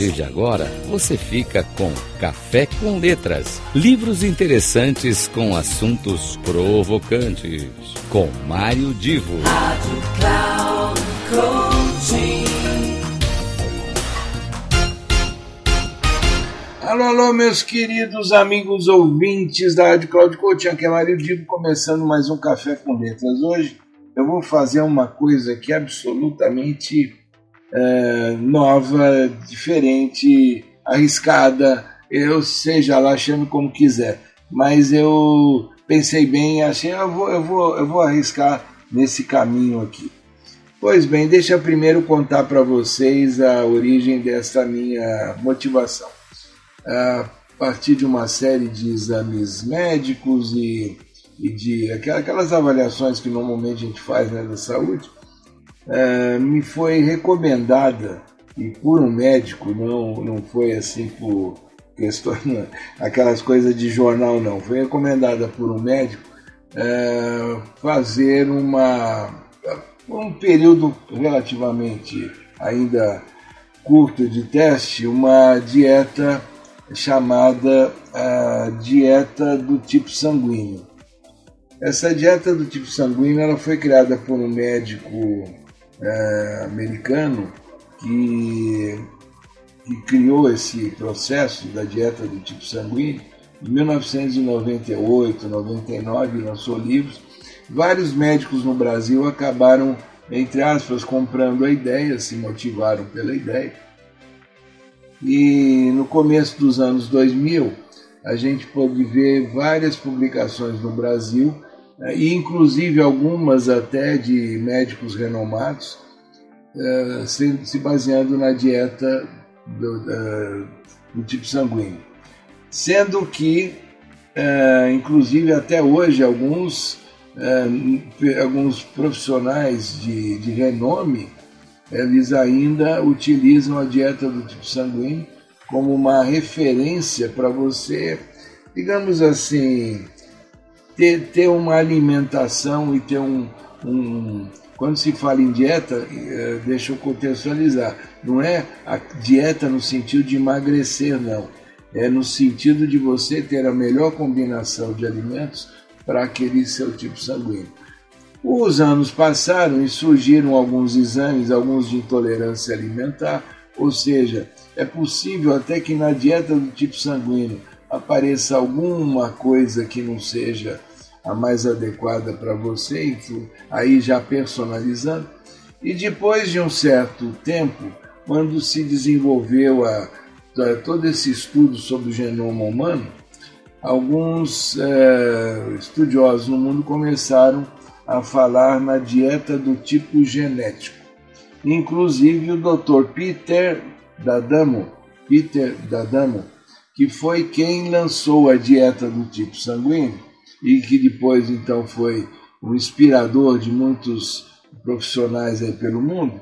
partir de agora, você fica com Café com Letras. Livros interessantes com assuntos provocantes. Com Mário Divo. Rádio Cloud Alô, alô, meus queridos amigos ouvintes da Rádio Cloud Coaching. Aqui é Mário Divo, começando mais um Café com Letras. Hoje eu vou fazer uma coisa que é absolutamente é, nova, diferente, arriscada, eu seja lá chame como quiser. Mas eu pensei bem, achei, eu vou, eu vou, eu vou arriscar nesse caminho aqui. Pois bem, deixa eu primeiro contar para vocês a origem dessa minha motivação. A partir de uma série de exames médicos e, e de aquelas avaliações que normalmente a gente faz né, da saúde, é, me foi recomendada e por um médico, não, não foi assim por questões, aquelas coisas de jornal não, foi recomendada por um médico é, fazer uma um período relativamente ainda curto de teste, uma dieta chamada a dieta do tipo sanguíneo. Essa dieta do tipo sanguíneo ela foi criada por um médico é, americano que, que criou esse processo da dieta do tipo sanguíneo em 1998, 99, lançou livros. Vários médicos no Brasil acabaram, entre aspas, comprando a ideia, se motivaram pela ideia. E no começo dos anos 2000, a gente pôde ver várias publicações no Brasil e inclusive algumas até de médicos renomados, uh, se, se, baseando na dieta do, do tipo sanguíneo. Sendo que, uh, inclusive até hoje, alguns, alguns profissionais de, de renome, eles ainda utilizam a dieta do tipo sanguíneo como uma referência para você, digamos assim, ter, ter uma alimentação e ter um, um. Quando se fala em dieta, eh, deixa eu contextualizar, não é a dieta no sentido de emagrecer, não. É no sentido de você ter a melhor combinação de alimentos para aquele seu tipo sanguíneo. Os anos passaram e surgiram alguns exames, alguns de intolerância alimentar, ou seja, é possível até que na dieta do tipo sanguíneo apareça alguma coisa que não seja a mais adequada para você, aí já personalizando. E depois de um certo tempo, quando se desenvolveu a, a, todo esse estudo sobre o genoma humano, alguns é, estudiosos no mundo começaram a falar na dieta do tipo genético. Inclusive o Dr. Peter Dadamo, Peter Dadamo, que foi quem lançou a dieta do tipo sanguíneo, e que depois então foi um inspirador de muitos profissionais aí pelo mundo,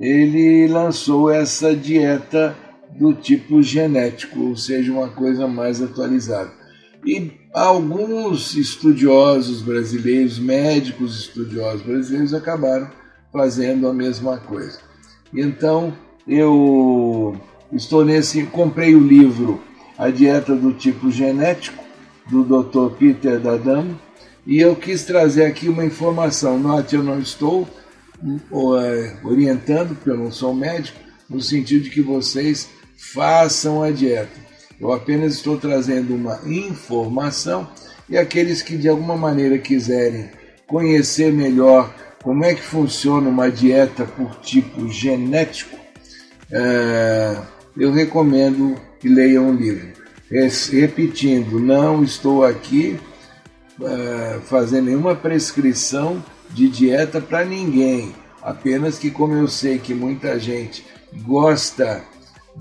ele lançou essa dieta do tipo genético, ou seja, uma coisa mais atualizada. E alguns estudiosos brasileiros, médicos estudiosos brasileiros, acabaram fazendo a mesma coisa. Então, eu estou nesse, comprei o livro A Dieta do Tipo Genético, do Dr. Peter Dadam, e eu quis trazer aqui uma informação. Note, eu não estou é, orientando, porque eu não sou médico, no sentido de que vocês façam a dieta. Eu apenas estou trazendo uma informação e aqueles que de alguma maneira quiserem conhecer melhor como é que funciona uma dieta por tipo genético, é, eu recomendo que leiam um livro repetindo, não estou aqui uh, fazendo nenhuma prescrição de dieta para ninguém, apenas que, como eu sei que muita gente gosta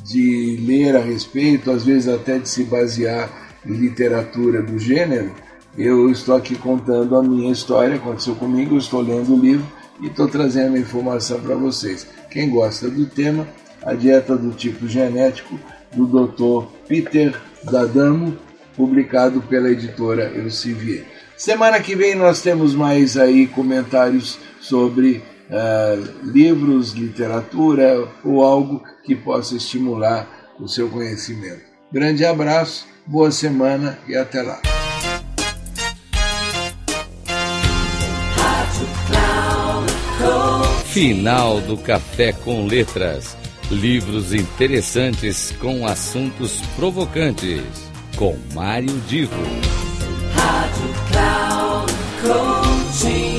de ler a respeito, às vezes até de se basear em literatura do gênero, eu estou aqui contando a minha história, aconteceu comigo, estou lendo o livro e estou trazendo a informação para vocês. Quem gosta do tema, a dieta do tipo genético do Dr. Peter Dadamo, publicado pela editora Elsevier. Semana que vem nós temos mais aí comentários sobre uh, livros, literatura ou algo que possa estimular o seu conhecimento. Grande abraço, boa semana e até lá. Final do Café com Letras. Livros interessantes com assuntos provocantes. Com Mário Divo. Rádio Cloud Coaching.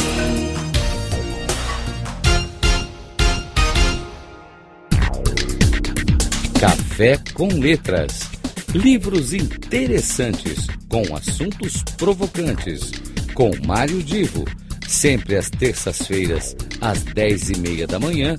Café com Letras. Livros interessantes com assuntos provocantes. Com Mário Divo sempre às terças-feiras, às dez e meia da manhã,